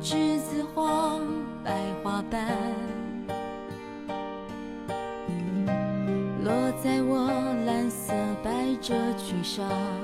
栀子花白花瓣落在我蓝色百褶裙上。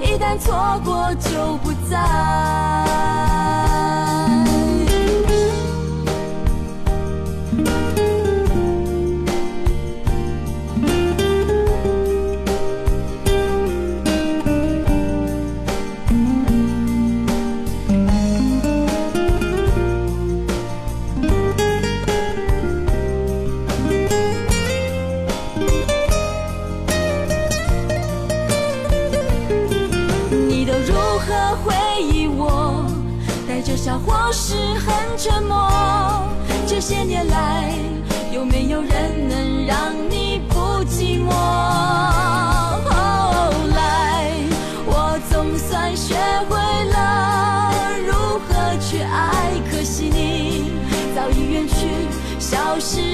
一旦错过就不再。我是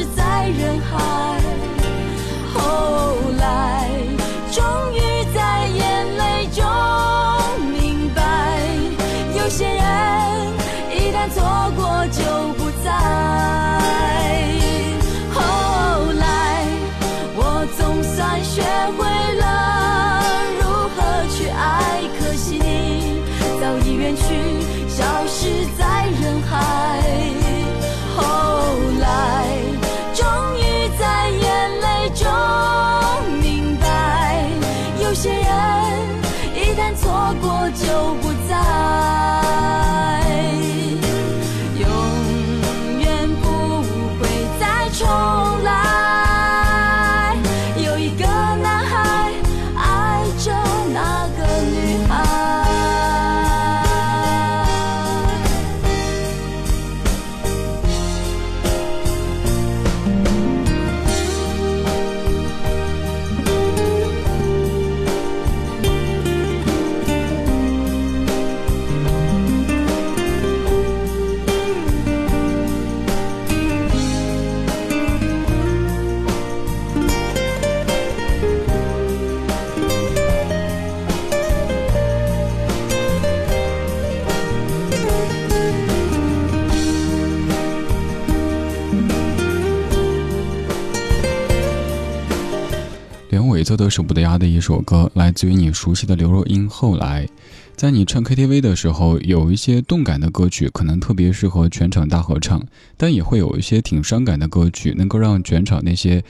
连尾奏的舍不得压的一首歌，来自于你熟悉的刘若英。后来，在你唱 KTV 的时候，有一些动感的歌曲可能特别适合全场大合唱，但也会有一些挺伤感的歌曲，能够让全场那些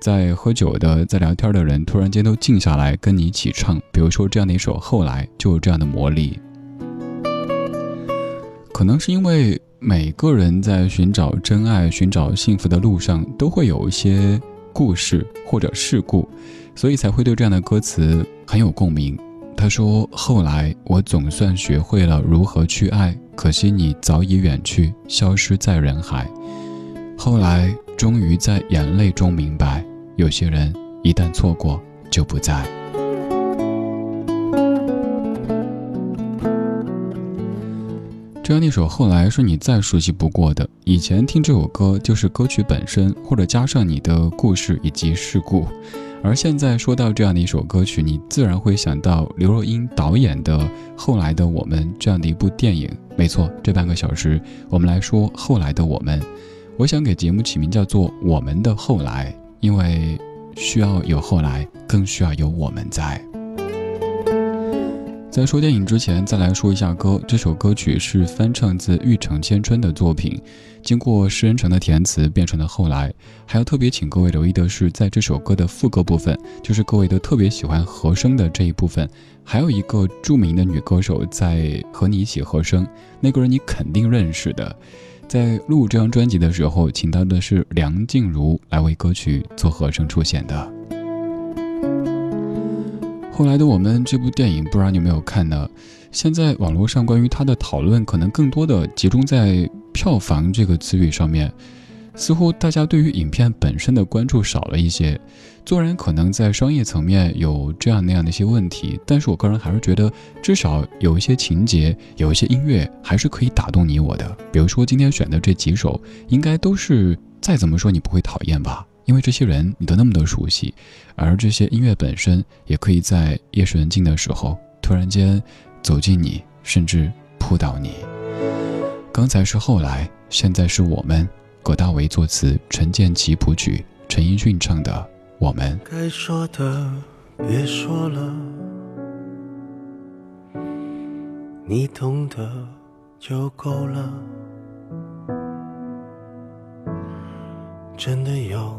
在喝酒的、在聊天的人突然间都静下来跟你一起唱。比如说这样的一首《后来》，就有这样的魔力。可能是因为每个人在寻找真爱、寻找幸福的路上，都会有一些。故事或者事故，所以才会对这样的歌词很有共鸣。他说：“后来我总算学会了如何去爱，可惜你早已远去，消失在人海。后来终于在眼泪中明白，有些人一旦错过就不再。”这样一首后来是你再熟悉不过的。以前听这首歌就是歌曲本身，或者加上你的故事以及事故。而现在说到这样的一首歌曲，你自然会想到刘若英导演的《后来的我们》这样的一部电影。没错，这半个小时我们来说后来的我们。我想给节目起名叫做《我们的后来》，因为需要有后来，更需要有我们在。在说电影之前，再来说一下歌。这首歌曲是翻唱自玉成千春的作品，经过施恩成的填词，变成了后来。还要特别请各位留意的是，在这首歌的副歌部分，就是各位都特别喜欢和声的这一部分，还有一个著名的女歌手在和你一起和声。那个人你肯定认识的，在录这张专辑的时候，请到的是梁静茹来为歌曲做和声出现的。后来的我们这部电影，不知道你有没有看呢？现在网络上关于它的讨论，可能更多的集中在票房这个词语上面，似乎大家对于影片本身的关注少了一些。纵然可能在商业层面有这样那样的一些问题，但是我个人还是觉得，至少有一些情节，有一些音乐，还是可以打动你我的。比如说今天选的这几首，应该都是再怎么说你不会讨厌吧。因为这些人你都那么的熟悉，而这些音乐本身也可以在夜深人静的时候突然间走进你，甚至扑倒你。刚才是后来，现在是我们。葛大为作词，陈建奇谱曲，陈奕迅唱的《我们》。该说的别说了，你懂得就够了。真的有。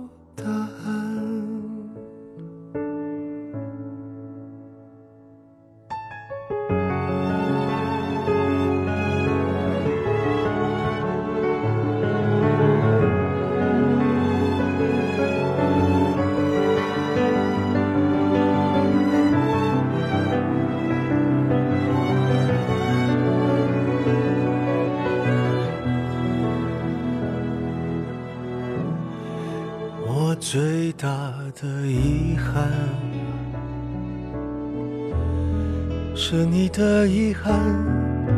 憾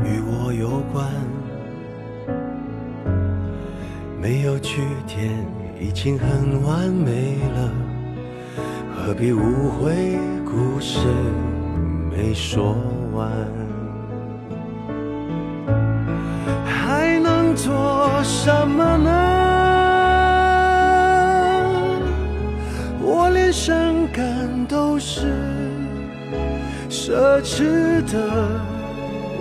与我有关，没有句点，已经很完美了，何必误会故事没说完？还能做什么呢？我连伤感都是奢侈的。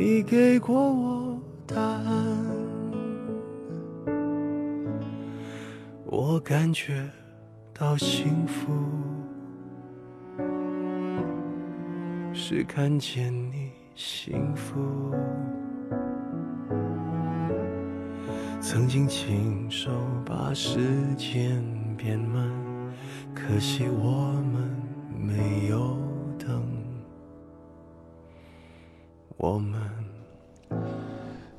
你给过我答案。我感觉到幸福，是看见你幸福。曾经亲手把时间变慢，可惜我们没有等。我们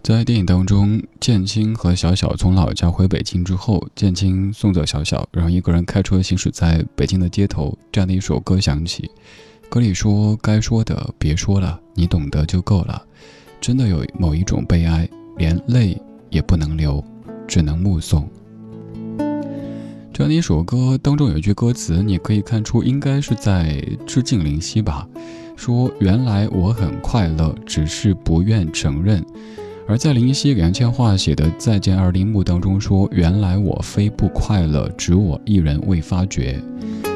在电影当中，建青和小小从老家回北京之后，建青送走小小，然后一个人开车行驶在北京的街头，这样的一首歌响起。歌里说：“该说的别说了，你懂得就够了。”真的有某一种悲哀，连泪。也不能流，只能目送。这样的一首歌当中有一句歌词，你可以看出应该是在致敬林夕吧。说原来我很快乐，只是不愿承认。而在林夕给杨千嬅写的《再见二丁目》当中说，原来我非不快乐，只我一人未发觉。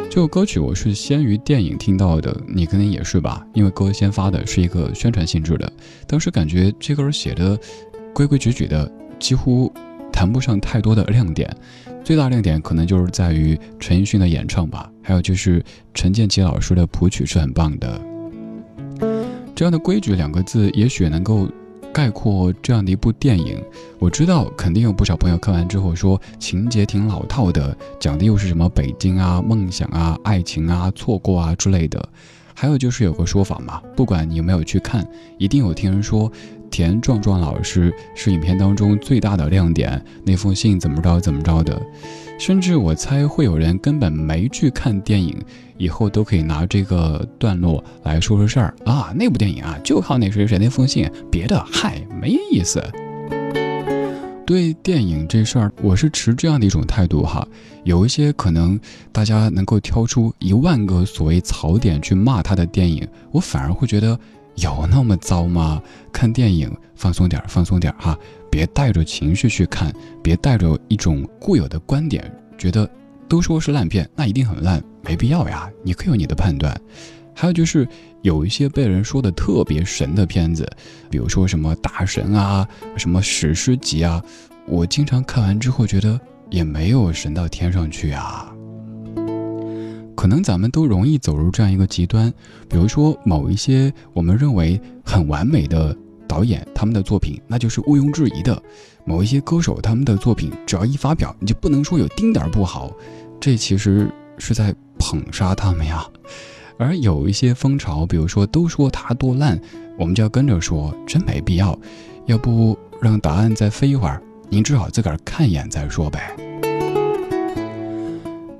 这首歌曲我是先于电影听到的，你肯定也是吧？因为歌先发的是一个宣传性质的，当时感觉这歌写的规规矩矩的。几乎谈不上太多的亮点，最大亮点可能就是在于陈奕迅的演唱吧，还有就是陈建奇老师的谱曲是很棒的。这样的规矩两个字，也许能够概括这样的一部电影。我知道肯定有不少朋友看完之后说情节挺老套的，讲的又是什么北京啊、梦想啊、爱情啊、错过啊之类的。还有就是有个说法嘛，不管你有没有去看，一定有听人说。田壮壮老师是影片当中最大的亮点，那封信怎么着怎么着的，甚至我猜会有人根本没去看电影，以后都可以拿这个段落来说说事儿啊。那部电影啊，就靠那谁谁那封信，别的嗨没意思。对电影这事儿，我是持这样的一种态度哈。有一些可能大家能够挑出一万个所谓槽点去骂他的电影，我反而会觉得。有那么糟吗？看电影放松点，放松点哈，别带着情绪去看，别带着一种固有的观点，觉得都说是烂片，那一定很烂，没必要呀。你可以有你的判断。还有就是有一些被人说的特别神的片子，比如说什么大神啊，什么史诗级啊，我经常看完之后觉得也没有神到天上去啊。可能咱们都容易走入这样一个极端，比如说某一些我们认为很完美的导演，他们的作品那就是毋庸置疑的；某一些歌手，他们的作品只要一发表，你就不能说有丁点儿不好，这其实是在捧杀他们呀。而有一些风潮，比如说都说他多烂，我们就要跟着说，真没必要。要不让答案再飞一会儿，您只好自个儿看一眼再说呗。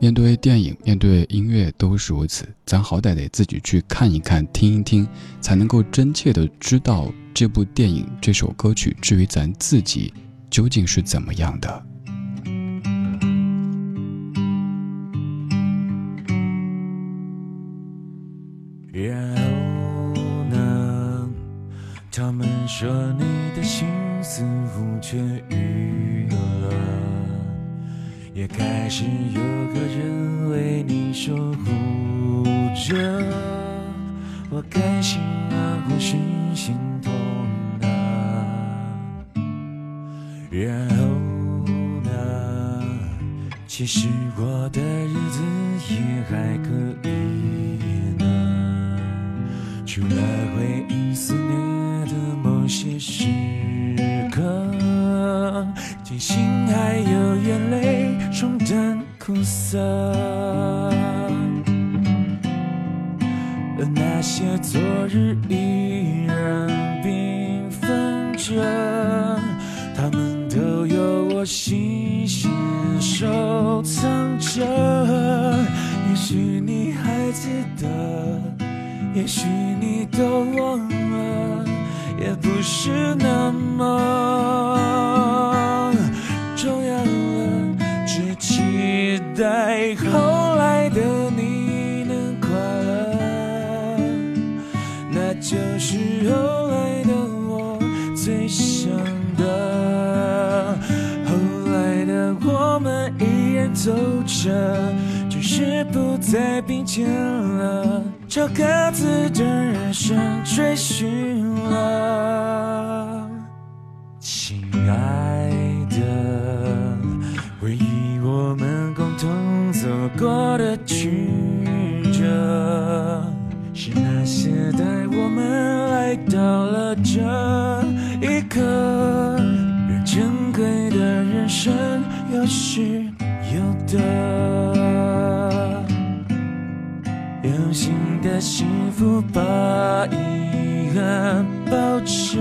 面对电影，面对音乐都是如此，咱好歹得自己去看一看、听一听，才能够真切的知道这部电影、这首歌曲至于咱自己究竟是怎么样的。然后呢？他们说你的心似乎痊愈。也开始有个人为你守护着，我开心啊，或是心痛啊。然后呢？其实过的日子也还可以呢，除了 sun. 是后来的我最想的。后来的我们依然走着。只是不再并肩了，朝各自的人生追寻了。亲爱的，回忆我们共同走过的曲有得。用心的幸福把遗憾包着，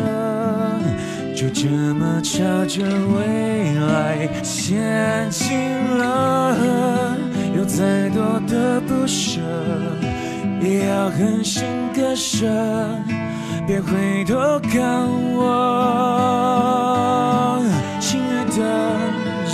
就这么朝着未来前进了。有再多的不舍，也要狠心割舍，别回头看我，亲爱的，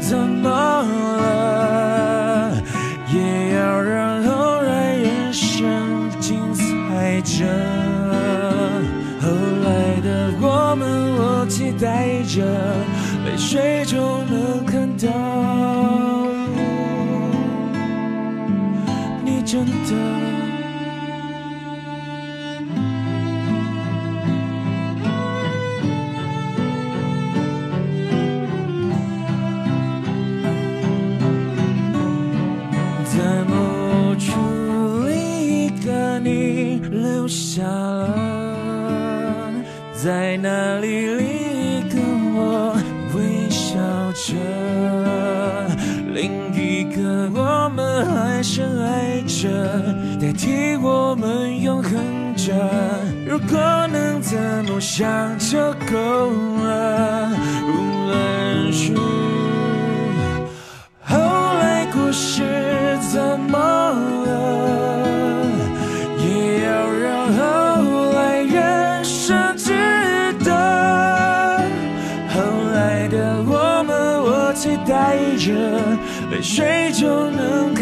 怎么了，也要让后来人生精彩着。后来的我们，我期待着，泪水中能看到你真的替我们永恒着。如果能的梦想就够了，无论是后来故事怎么了，也要让后来人生知道，后来的我们我。期待着，泪水就能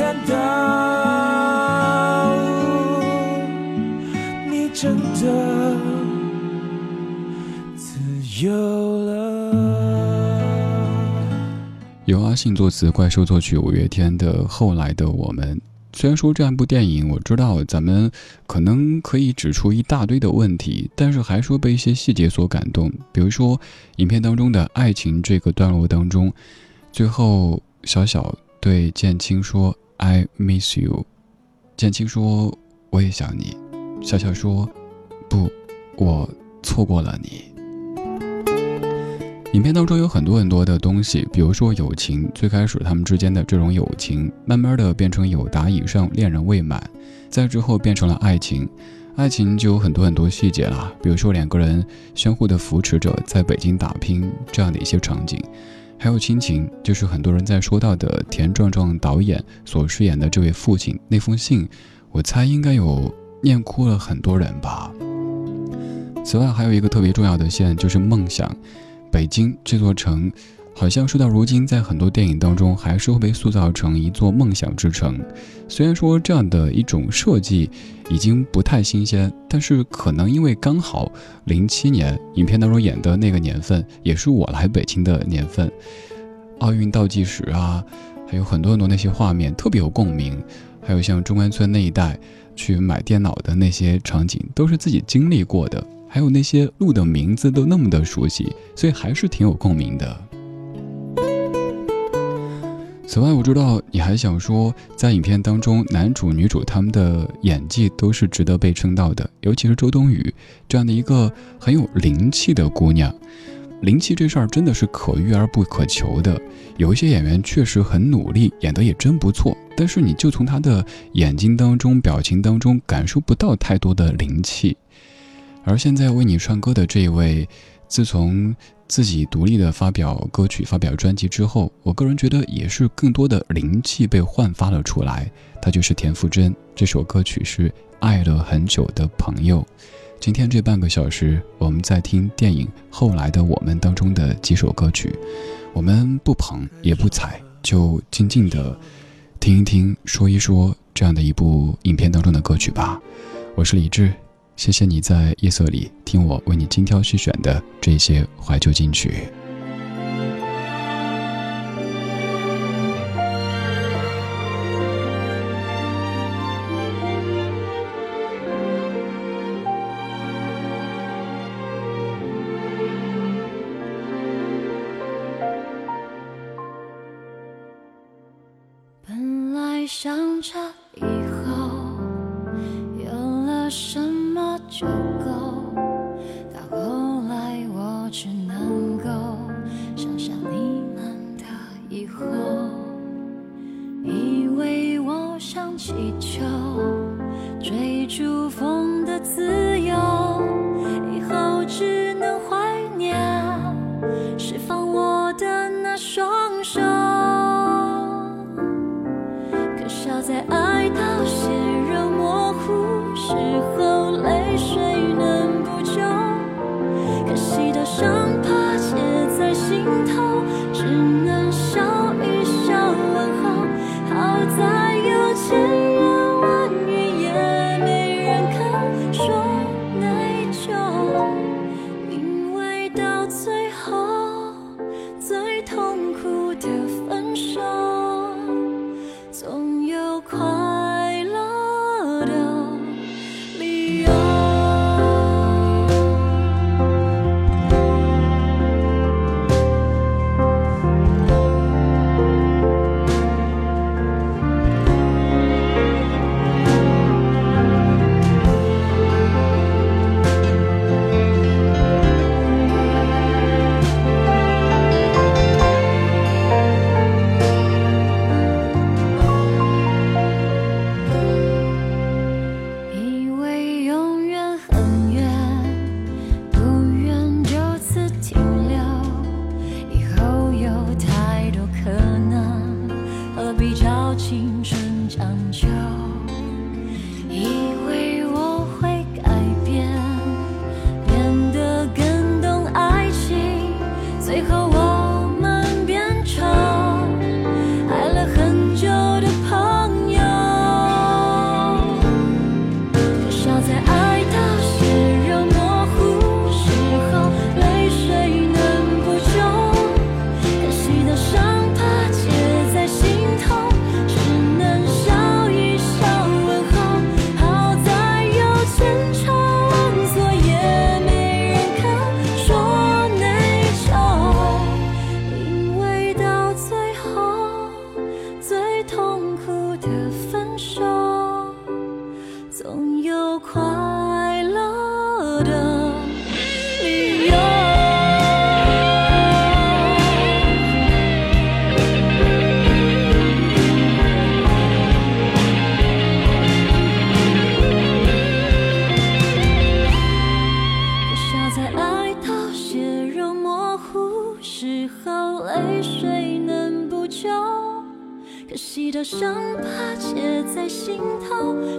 由阿信作词，怪兽作曲，五月天的《后来的我们》。虽然说这样一部电影，我知道咱们可能可以指出一大堆的问题，但是还说被一些细节所感动。比如说，影片当中的爱情这个段落当中。最后，小小对建青说：“I miss you。”建青说：“我也想你。”小小说：“不，我错过了你。”影片当中有很多很多的东西，比如说友情，最开始他们之间的这种友情，慢慢的变成友达以上，恋人未满，再之后变成了爱情，爱情就有很多很多细节了，比如说两个人相互的扶持着在北京打拼这样的一些场景。还有亲情，就是很多人在说到的田壮壮导演所饰演的这位父亲那封信，我猜应该有念哭了很多人吧。此外，还有一个特别重要的线，就是梦想，北京这座城。好像说到如今，在很多电影当中，还是会被塑造成一座梦想之城。虽然说这样的一种设计已经不太新鲜，但是可能因为刚好零七年影片当中演的那个年份，也是我来北京的年份，奥运倒计时啊，还有很多很多那些画面特别有共鸣。还有像中关村那一带去买电脑的那些场景，都是自己经历过的。还有那些路的名字都那么的熟悉，所以还是挺有共鸣的。此外，我知道你还想说，在影片当中，男主女主他们的演技都是值得被称道的，尤其是周冬雨这样的一个很有灵气的姑娘。灵气这事儿真的是可遇而不可求的。有一些演员确实很努力，演得也真不错，但是你就从他的眼睛当中、表情当中感受不到太多的灵气。而现在为你唱歌的这一位，自从自己独立的发表歌曲、发表专辑之后，我个人觉得也是更多的灵气被焕发了出来。他就是田馥甄，这首歌曲是《爱了很久的朋友》。今天这半个小时，我们在听电影《后来的我们》当中的几首歌曲，我们不捧也不踩，就静静的听一听、说一说这样的一部影片当中的歌曲吧。我是李志，谢谢你在夜色里听我为你精挑细选的这些怀旧金曲。想着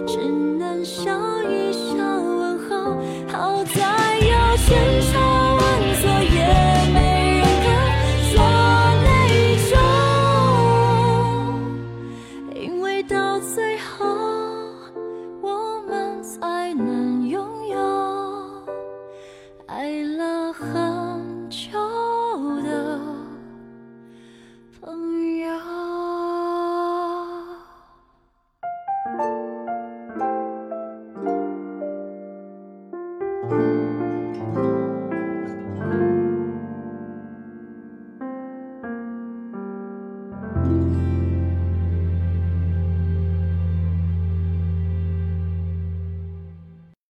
只能笑